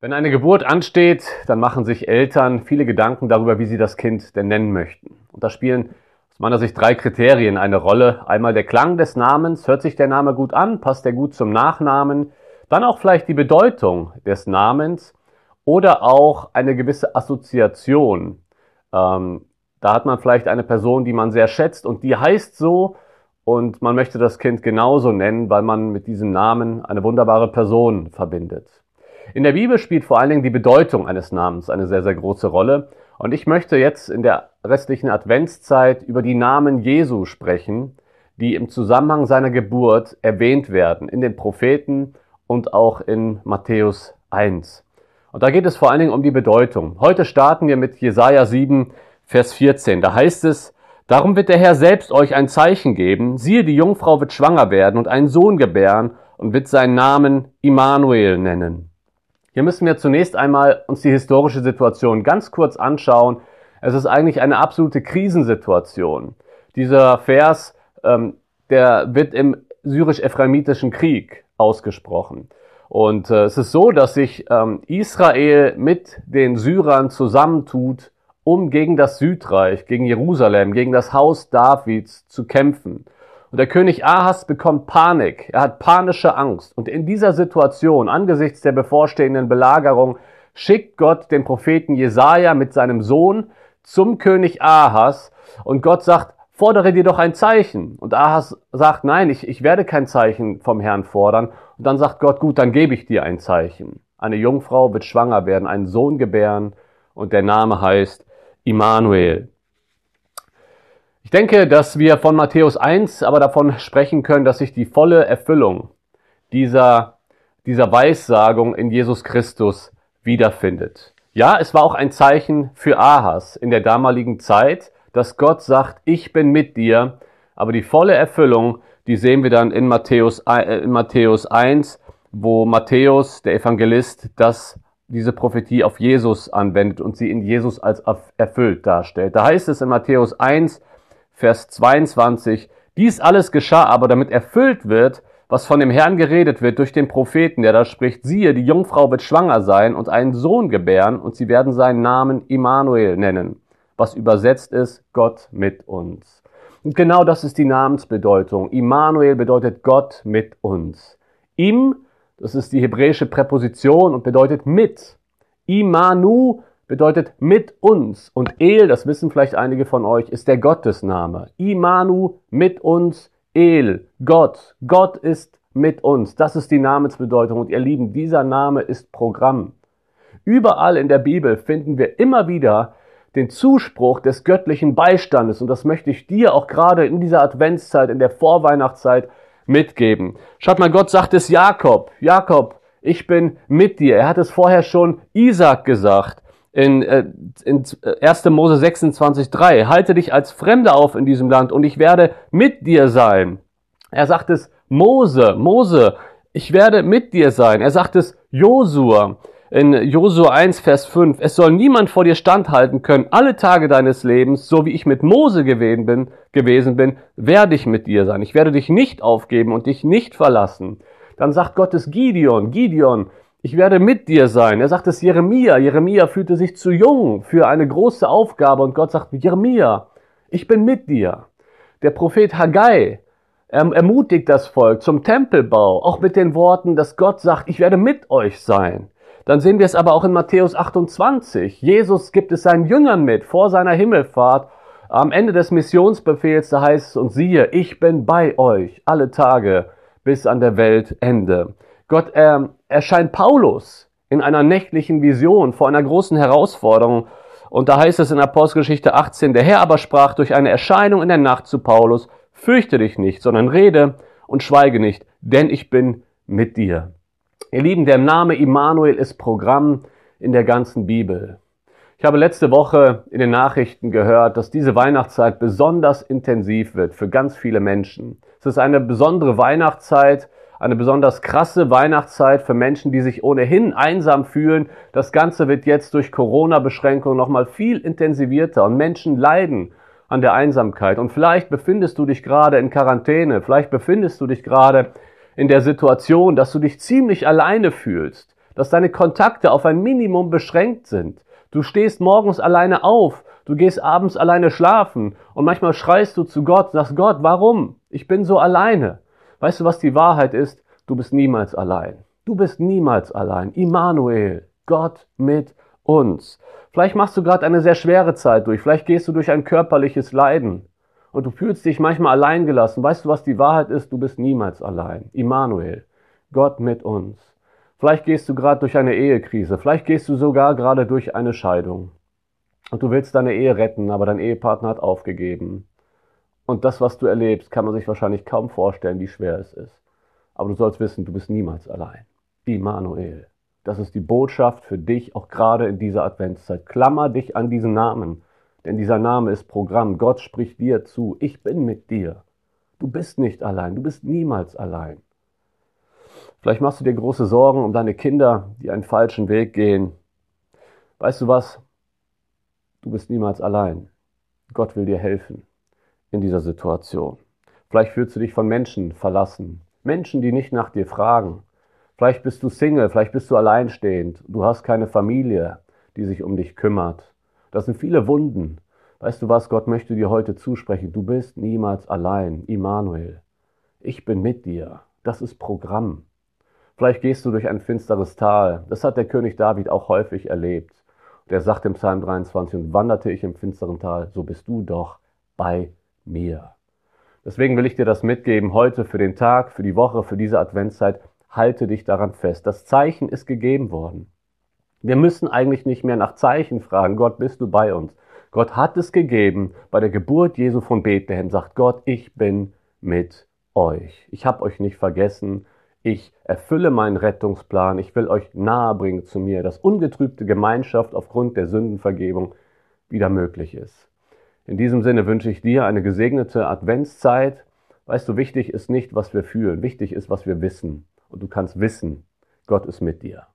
Wenn eine Geburt ansteht, dann machen sich Eltern viele Gedanken darüber, wie sie das Kind denn nennen möchten. Und da spielen aus meiner Sicht drei Kriterien eine Rolle. Einmal der Klang des Namens, hört sich der Name gut an, passt der gut zum Nachnamen, dann auch vielleicht die Bedeutung des Namens oder auch eine gewisse Assoziation. Ähm, da hat man vielleicht eine Person, die man sehr schätzt und die heißt so und man möchte das Kind genauso nennen, weil man mit diesem Namen eine wunderbare Person verbindet. In der Bibel spielt vor allen Dingen die Bedeutung eines Namens eine sehr, sehr große Rolle. Und ich möchte jetzt in der restlichen Adventszeit über die Namen Jesu sprechen, die im Zusammenhang seiner Geburt erwähnt werden in den Propheten und auch in Matthäus 1. Und da geht es vor allen Dingen um die Bedeutung. Heute starten wir mit Jesaja 7, Vers 14. Da heißt es, Darum wird der Herr selbst euch ein Zeichen geben. Siehe, die Jungfrau wird schwanger werden und einen Sohn gebären und wird seinen Namen Immanuel nennen. Hier müssen wir zunächst einmal uns die historische Situation ganz kurz anschauen. Es ist eigentlich eine absolute Krisensituation. Dieser Vers, ähm, der wird im syrisch-ephraimitischen Krieg ausgesprochen. Und äh, es ist so, dass sich ähm, Israel mit den Syrern zusammentut, um gegen das Südreich, gegen Jerusalem, gegen das Haus Davids zu kämpfen. Und der König Ahas bekommt Panik. Er hat panische Angst. Und in dieser Situation, angesichts der bevorstehenden Belagerung, schickt Gott den Propheten Jesaja mit seinem Sohn zum König Ahas. Und Gott sagt, fordere dir doch ein Zeichen. Und Ahas sagt, nein, ich, ich werde kein Zeichen vom Herrn fordern. Und dann sagt Gott, gut, dann gebe ich dir ein Zeichen. Eine Jungfrau wird schwanger werden, einen Sohn gebären. Und der Name heißt Immanuel. Ich denke, dass wir von Matthäus 1 aber davon sprechen können, dass sich die volle Erfüllung dieser, dieser Weissagung in Jesus Christus wiederfindet. Ja, es war auch ein Zeichen für Ahas in der damaligen Zeit, dass Gott sagt, ich bin mit dir, aber die volle Erfüllung, die sehen wir dann in Matthäus, äh, in Matthäus 1, wo Matthäus, der Evangelist, das, diese Prophetie auf Jesus anwendet und sie in Jesus als erfüllt darstellt. Da heißt es in Matthäus 1, Vers 22, dies alles geschah aber, damit erfüllt wird, was von dem Herrn geredet wird durch den Propheten, der da spricht, siehe, die Jungfrau wird schwanger sein und einen Sohn gebären, und sie werden seinen Namen Immanuel nennen, was übersetzt ist, Gott mit uns. Und genau das ist die Namensbedeutung. Immanuel bedeutet Gott mit uns. Im, das ist die hebräische Präposition und bedeutet mit. Imanu bedeutet mit uns. Und El, das wissen vielleicht einige von euch, ist der Gottesname. Imanu, mit uns, El, Gott. Gott ist mit uns. Das ist die Namensbedeutung. Und ihr Lieben, dieser Name ist Programm. Überall in der Bibel finden wir immer wieder den Zuspruch des göttlichen Beistandes. Und das möchte ich dir auch gerade in dieser Adventszeit, in der Vorweihnachtszeit mitgeben. Schaut mal, Gott sagt es Jakob. Jakob, ich bin mit dir. Er hat es vorher schon Isaac gesagt in, äh, in 1. Mose 26, 3. Halte dich als Fremder auf in diesem Land und ich werde mit dir sein. Er sagt es Mose, Mose, ich werde mit dir sein. Er sagt es Josua in Josua 1, Vers 5. Es soll niemand vor dir standhalten können alle Tage deines Lebens, so wie ich mit Mose gewesen bin, gewesen bin, werde ich mit dir sein. Ich werde dich nicht aufgeben und dich nicht verlassen. Dann sagt Gottes Gideon, Gideon, ich werde mit dir sein. Er sagt es Jeremia. Jeremia fühlte sich zu jung für eine große Aufgabe und Gott sagt, Jeremia, ich bin mit dir. Der Prophet Haggai ermutigt das Volk zum Tempelbau, auch mit den Worten, dass Gott sagt, ich werde mit euch sein. Dann sehen wir es aber auch in Matthäus 28. Jesus gibt es seinen Jüngern mit vor seiner Himmelfahrt. Am Ende des Missionsbefehls, da heißt es, und siehe, ich bin bei euch alle Tage bis an der Weltende. Gott ähm, erscheint Paulus in einer nächtlichen Vision vor einer großen Herausforderung. Und da heißt es in Apostelgeschichte 18, der Herr aber sprach durch eine Erscheinung in der Nacht zu Paulus, fürchte dich nicht, sondern rede und schweige nicht, denn ich bin mit dir. Ihr Lieben, der Name Immanuel ist Programm in der ganzen Bibel. Ich habe letzte Woche in den Nachrichten gehört, dass diese Weihnachtszeit besonders intensiv wird für ganz viele Menschen. Es ist eine besondere Weihnachtszeit, eine besonders krasse Weihnachtszeit für Menschen, die sich ohnehin einsam fühlen. Das Ganze wird jetzt durch Corona-Beschränkungen nochmal viel intensivierter und Menschen leiden an der Einsamkeit. Und vielleicht befindest du dich gerade in Quarantäne, vielleicht befindest du dich gerade in der Situation, dass du dich ziemlich alleine fühlst, dass deine Kontakte auf ein Minimum beschränkt sind. Du stehst morgens alleine auf, du gehst abends alleine schlafen und manchmal schreist du zu Gott, sagst Gott, warum? Ich bin so alleine. Weißt du, was die Wahrheit ist? Du bist niemals allein. Du bist niemals allein. Immanuel, Gott mit uns. Vielleicht machst du gerade eine sehr schwere Zeit durch, vielleicht gehst du durch ein körperliches Leiden und du fühlst dich manchmal alleingelassen. Weißt du, was die Wahrheit ist? Du bist niemals allein. Immanuel, Gott mit uns. Vielleicht gehst du gerade durch eine Ehekrise, vielleicht gehst du sogar gerade durch eine Scheidung. Und du willst deine Ehe retten, aber dein Ehepartner hat aufgegeben. Und das, was du erlebst, kann man sich wahrscheinlich kaum vorstellen, wie schwer es ist. Aber du sollst wissen, du bist niemals allein. Immanuel. Das ist die Botschaft für dich, auch gerade in dieser Adventszeit. Klammer dich an diesen Namen, denn dieser Name ist Programm. Gott spricht dir zu. Ich bin mit dir. Du bist nicht allein. Du bist niemals allein. Vielleicht machst du dir große Sorgen um deine Kinder, die einen falschen Weg gehen. Weißt du was? Du bist niemals allein. Gott will dir helfen in dieser Situation. Vielleicht fühlst du dich von Menschen verlassen. Menschen, die nicht nach dir fragen. Vielleicht bist du Single, vielleicht bist du alleinstehend. Du hast keine Familie, die sich um dich kümmert. Das sind viele Wunden. Weißt du was? Gott möchte dir heute zusprechen. Du bist niemals allein. Immanuel. Ich bin mit dir. Das ist Programm. Vielleicht gehst du durch ein finsteres Tal. Das hat der König David auch häufig erlebt. Der sagt im Psalm 23, und wanderte ich im finsteren Tal, so bist du doch bei mir. Deswegen will ich dir das mitgeben heute für den Tag, für die Woche, für diese Adventszeit. Halte dich daran fest. Das Zeichen ist gegeben worden. Wir müssen eigentlich nicht mehr nach Zeichen fragen. Gott, bist du bei uns? Gott hat es gegeben. Bei der Geburt Jesu von Bethlehem sagt Gott, ich bin mit euch. Ich habe euch nicht vergessen. Ich erfülle meinen Rettungsplan. Ich will euch nahebringen zu mir, dass ungetrübte Gemeinschaft aufgrund der Sündenvergebung wieder möglich ist. In diesem Sinne wünsche ich dir eine gesegnete Adventszeit. Weißt du, wichtig ist nicht, was wir fühlen, wichtig ist, was wir wissen. Und du kannst wissen, Gott ist mit dir.